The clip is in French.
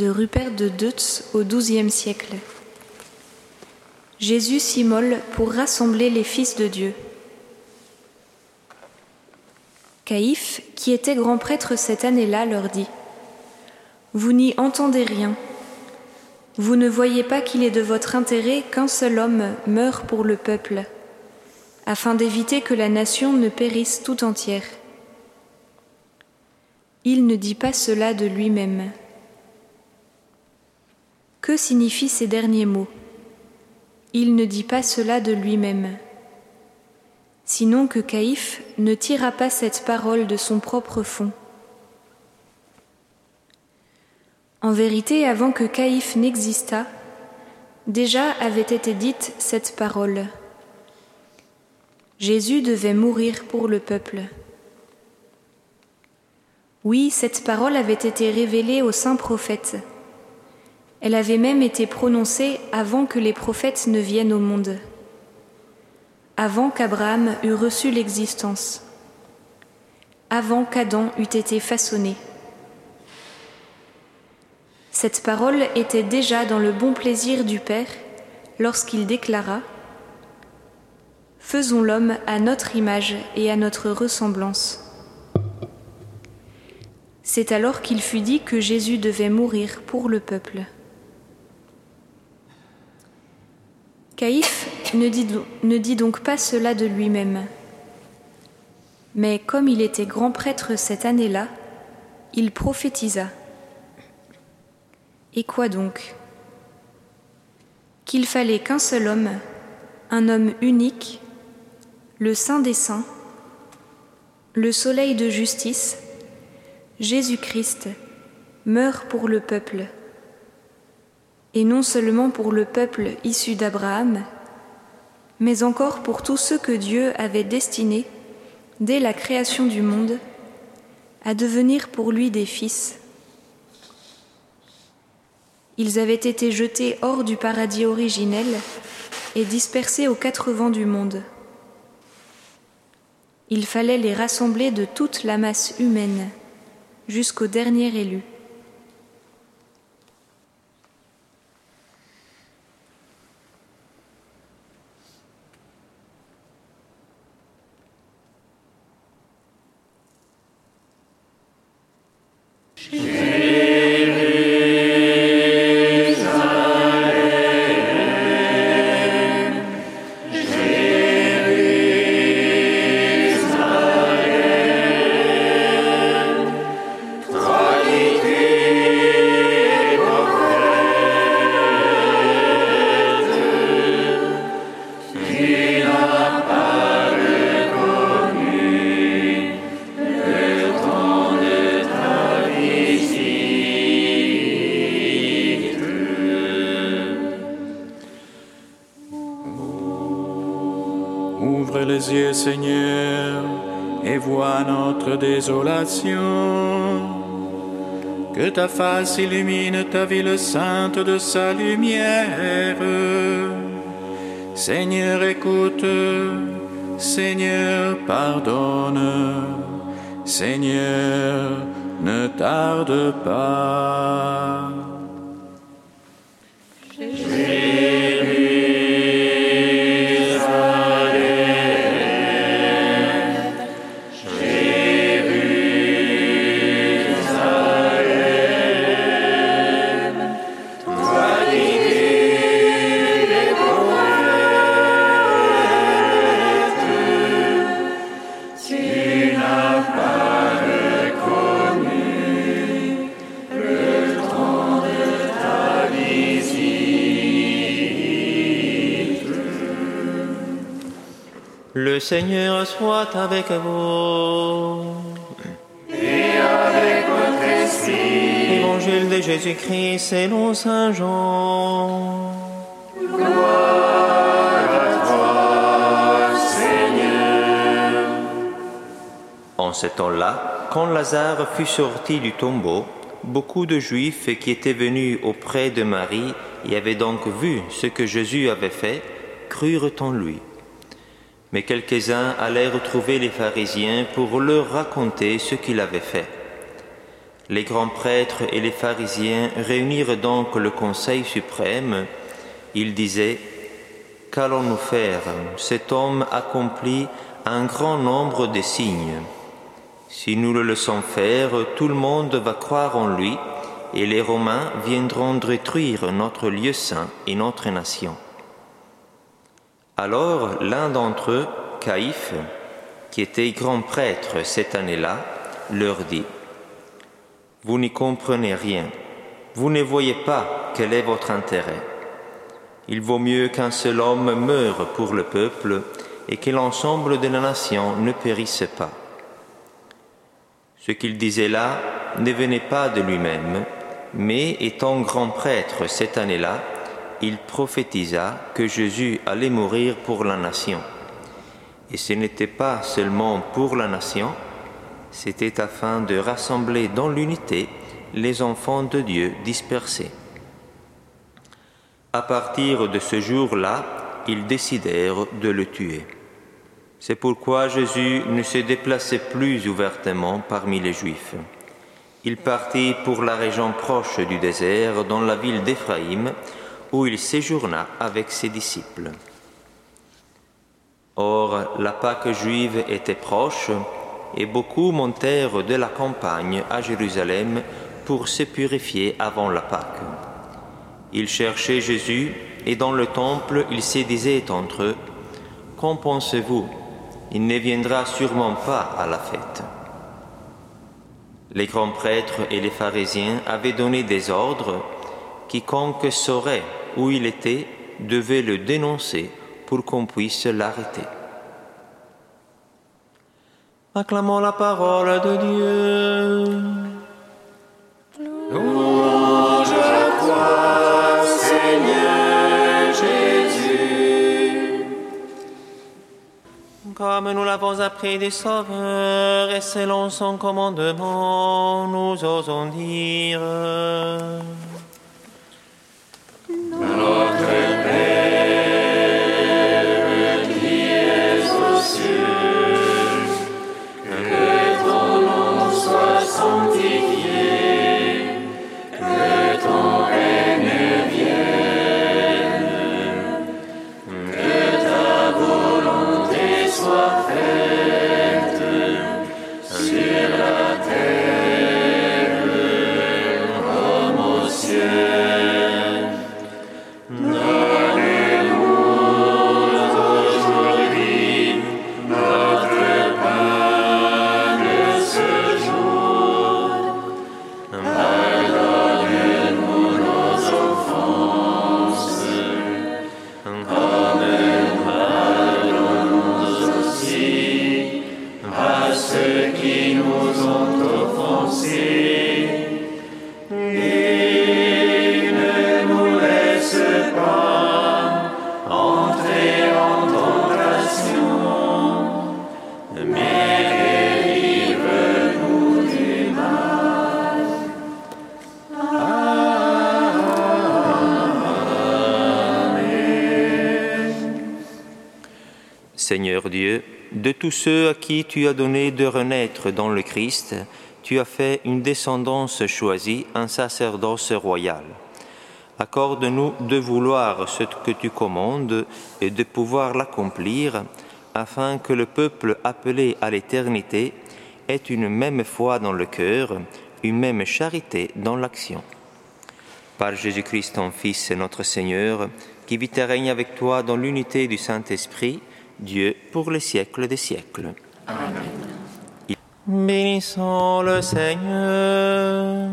Rupert de Deutz au XIIe siècle. Jésus s'immole pour rassembler les fils de Dieu. Caïphe, qui était grand prêtre cette année-là, leur dit Vous n'y entendez rien. Vous ne voyez pas qu'il est de votre intérêt qu'un seul homme meure pour le peuple, afin d'éviter que la nation ne périsse tout entière. Il ne dit pas cela de lui-même. Que signifient ces derniers mots? Il ne dit pas cela de lui-même. Sinon que Caïphe ne tira pas cette parole de son propre fond. En vérité, avant que Caïphe n'existât, déjà avait été dite cette parole. Jésus devait mourir pour le peuple. Oui, cette parole avait été révélée aux saints prophètes. Elle avait même été prononcée avant que les prophètes ne viennent au monde, avant qu'Abraham eût reçu l'existence, avant qu'Adam eût été façonné. Cette parole était déjà dans le bon plaisir du Père lorsqu'il déclara Faisons l'homme à notre image et à notre ressemblance. C'est alors qu'il fut dit que Jésus devait mourir pour le peuple. Caïphe ne dit, ne dit donc pas cela de lui-même. Mais comme il était grand prêtre cette année-là, il prophétisa. Et quoi donc? Qu'il fallait qu'un seul homme, un homme unique, le Saint des Saints, le Soleil de justice, Jésus-Christ, meure pour le peuple et non seulement pour le peuple issu d'Abraham, mais encore pour tous ceux que Dieu avait destinés, dès la création du monde, à devenir pour lui des fils. Ils avaient été jetés hors du paradis originel et dispersés aux quatre vents du monde. Il fallait les rassembler de toute la masse humaine jusqu'au dernier élu. She Seigneur, et vois notre désolation. Que ta face illumine ta ville sainte de sa lumière. Seigneur, écoute. Seigneur, pardonne. Seigneur, ne tarde pas. Seigneur soit avec vous. Et avec votre esprit. Évangile de Jésus-Christ selon Saint Jean. Gloire à toi, Seigneur. En ce temps-là, quand Lazare fut sorti du tombeau, beaucoup de Juifs qui étaient venus auprès de Marie et avaient donc vu ce que Jésus avait fait, crurent en lui. Mais quelques-uns allaient retrouver les pharisiens pour leur raconter ce qu'il avait fait. Les grands prêtres et les pharisiens réunirent donc le Conseil suprême. Ils disaient, Qu'allons-nous faire? Cet homme accomplit un grand nombre de signes. Si nous le laissons faire, tout le monde va croire en lui et les Romains viendront détruire notre lieu saint et notre nation. Alors l'un d'entre eux, Caïphe, qui était grand prêtre cette année-là, leur dit, Vous n'y comprenez rien, vous ne voyez pas quel est votre intérêt. Il vaut mieux qu'un seul homme meure pour le peuple et que l'ensemble de la nation ne périsse pas. Ce qu'il disait là ne venait pas de lui-même, mais étant grand prêtre cette année-là, il prophétisa que Jésus allait mourir pour la nation. Et ce n'était pas seulement pour la nation, c'était afin de rassembler dans l'unité les enfants de Dieu dispersés. À partir de ce jour-là, ils décidèrent de le tuer. C'est pourquoi Jésus ne se déplaçait plus ouvertement parmi les Juifs. Il partit pour la région proche du désert, dans la ville d'Éphraïm, où il séjourna avec ses disciples. Or, la Pâque juive était proche, et beaucoup montèrent de la campagne à Jérusalem pour se purifier avant la Pâque. Ils cherchaient Jésus, et dans le temple, ils se disaient entre eux, Qu'en pensez-vous? Il ne viendra sûrement pas à la fête. Les grands prêtres et les pharisiens avaient donné des ordres. Quiconque saurait où il était devait le dénoncer pour qu'on puisse l'arrêter. Acclamons la parole de Dieu. Louange à toi, Seigneur Jésus. Comme nous l'avons appris du Sauveur et selon son commandement, nous osons dire. Notre Père Seigneur Dieu, de tous ceux à qui tu as donné de renaître dans le Christ, tu as fait une descendance choisie, un sacerdoce royal. Accorde-nous de vouloir ce que tu commandes et de pouvoir l'accomplir, afin que le peuple appelé à l'éternité ait une même foi dans le cœur, une même charité dans l'action. Par Jésus-Christ, ton Fils notre Seigneur, qui vit et règne avec toi dans l'unité du Saint-Esprit, Dieu pour les siècles des siècles. Bénissons le Seigneur.